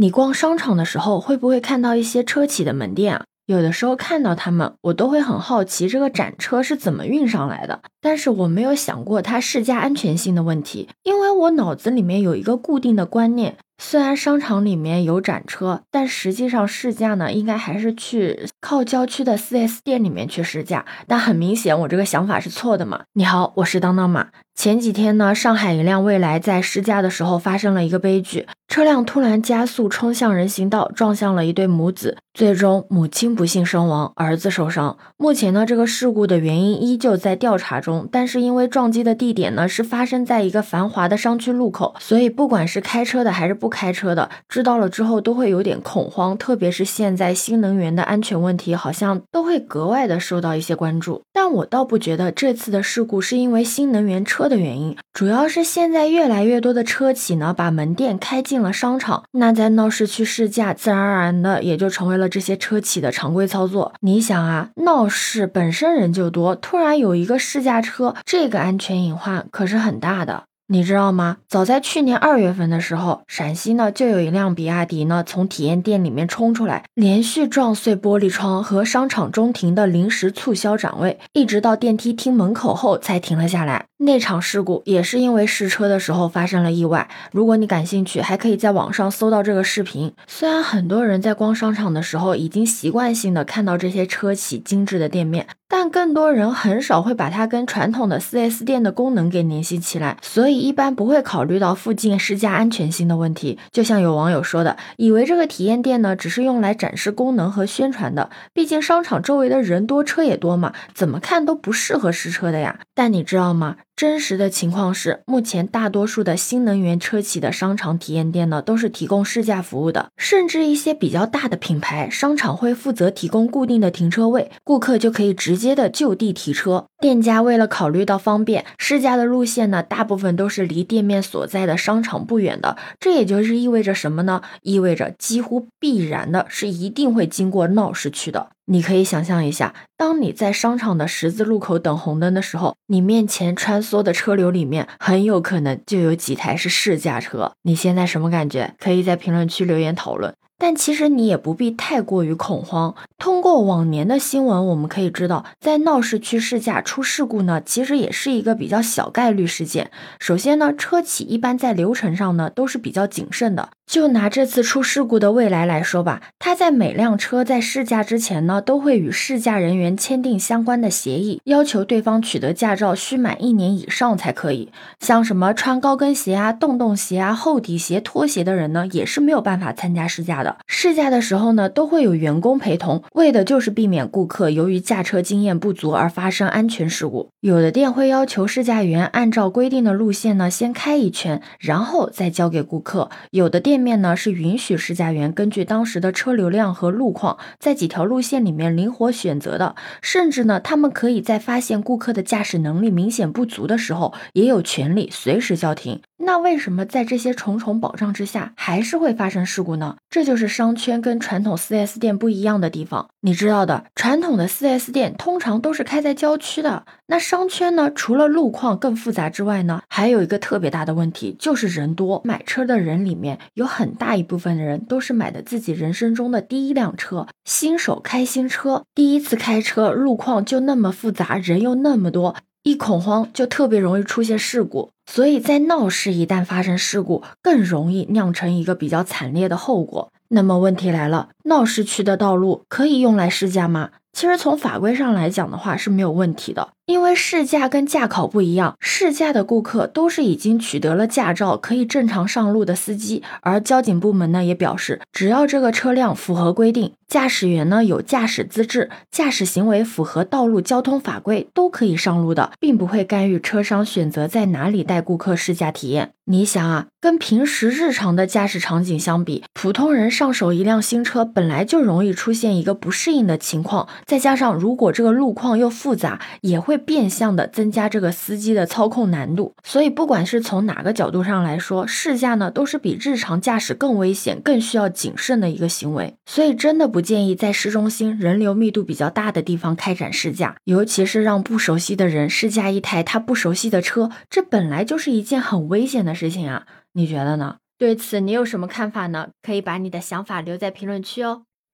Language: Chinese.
你逛商场的时候，会不会看到一些车企的门店啊？有的时候看到他们，我都会很好奇这个展车是怎么运上来的。但是我没有想过它试驾安全性的问题，因为我脑子里面有一个固定的观念。虽然商场里面有展车，但实际上试驾呢，应该还是去靠郊区的 4S 店里面去试驾。但很明显，我这个想法是错的嘛。你好，我是当当马。前几天呢，上海一辆蔚来在试驾的时候发生了一个悲剧，车辆突然加速冲向人行道，撞向了一对母子，最终母亲不幸身亡，儿子受伤。目前呢，这个事故的原因依旧在调查中，但是因为撞击的地点呢是发生在一个繁华的商区路口，所以不管是开车的还是不开车的知道了之后都会有点恐慌，特别是现在新能源的安全问题好像都会格外的受到一些关注。但我倒不觉得这次的事故是因为新能源车的原因，主要是现在越来越多的车企呢把门店开进了商场，那在闹市区试驾，自然而然的也就成为了这些车企的常规操作。你想啊，闹市本身人就多，突然有一个试驾车，这个安全隐患可是很大的。你知道吗？早在去年二月份的时候，陕西呢就有一辆比亚迪呢从体验店里面冲出来，连续撞碎玻璃窗和商场中庭的临时促销展位，一直到电梯厅门口后才停了下来。那场事故也是因为试车的时候发生了意外。如果你感兴趣，还可以在网上搜到这个视频。虽然很多人在逛商场的时候已经习惯性的看到这些车企精致的店面，但更多人很少会把它跟传统的 4S 店的功能给联系起来，所以一般不会考虑到附近试驾安全性的问题。就像有网友说的，以为这个体验店呢只是用来展示功能和宣传的，毕竟商场周围的人多车也多嘛，怎么看都不适合试车的呀。但你知道吗？真实的情况是，目前大多数的新能源车企的商场体验店呢，都是提供试驾服务的。甚至一些比较大的品牌商场会负责提供固定的停车位，顾客就可以直接的就地提车。店家为了考虑到方便，试驾的路线呢，大部分都是离店面所在的商场不远的。这也就是意味着什么呢？意味着几乎必然的是一定会经过闹市区的。你可以想象一下，当你在商场的十字路口等红灯的时候，你面前穿梭的车流里面很有可能就有几台是试驾车。你现在什么感觉？可以在评论区留言讨论。但其实你也不必太过于恐慌。通过往年的新闻，我们可以知道，在闹市区试驾出事故呢，其实也是一个比较小概率事件。首先呢，车企一般在流程上呢都是比较谨慎的。就拿这次出事故的蔚来来说吧，他在每辆车在试驾之前呢，都会与试驾人员签订相关的协议，要求对方取得驾照需满一年以上才可以。像什么穿高跟鞋啊、洞洞鞋啊、厚底鞋、拖鞋的人呢，也是没有办法参加试驾的。试驾的时候呢，都会有员工陪同，为的就是避免顾客由于驾车经验不足而发生安全事故。有的店会要求试驾员按照规定的路线呢，先开一圈，然后再交给顾客；有的店面呢是允许试驾员根据当时的车流量和路况，在几条路线里面灵活选择的。甚至呢，他们可以在发现顾客的驾驶能力明显不足的时候，也有权利随时叫停。那为什么在这些重重保障之下，还是会发生事故呢？这就是商圈跟传统 4S 店不一样的地方。你知道的，传统的 4S 店通常都是开在郊区的。那商圈呢，除了路况更复杂之外呢，还有一个特别大的问题，就是人多。买车的人里面有很大一部分的人都是买的自己人生中的第一辆车，新手开新车，第一次开车，路况就那么复杂，人又那么多。一恐慌就特别容易出现事故，所以在闹市一旦发生事故，更容易酿成一个比较惨烈的后果。那么问题来了，闹市区的道路可以用来试驾吗？其实从法规上来讲的话是没有问题的，因为试驾跟驾考不一样，试驾的顾客都是已经取得了驾照，可以正常上路的司机，而交警部门呢也表示，只要这个车辆符合规定。驾驶员呢有驾驶资质，驾驶行为符合道路交通法规，都可以上路的，并不会干预车商选择在哪里带顾客试驾体验。你想啊，跟平时日常的驾驶场景相比，普通人上手一辆新车本来就容易出现一个不适应的情况，再加上如果这个路况又复杂，也会变相的增加这个司机的操控难度。所以不管是从哪个角度上来说，试驾呢都是比日常驾驶更危险、更需要谨慎的一个行为。所以真的不。不建议在市中心人流密度比较大的地方开展试驾，尤其是让不熟悉的人试驾一台他不熟悉的车，这本来就是一件很危险的事情啊！你觉得呢？对此你有什么看法呢？可以把你的想法留在评论区哦。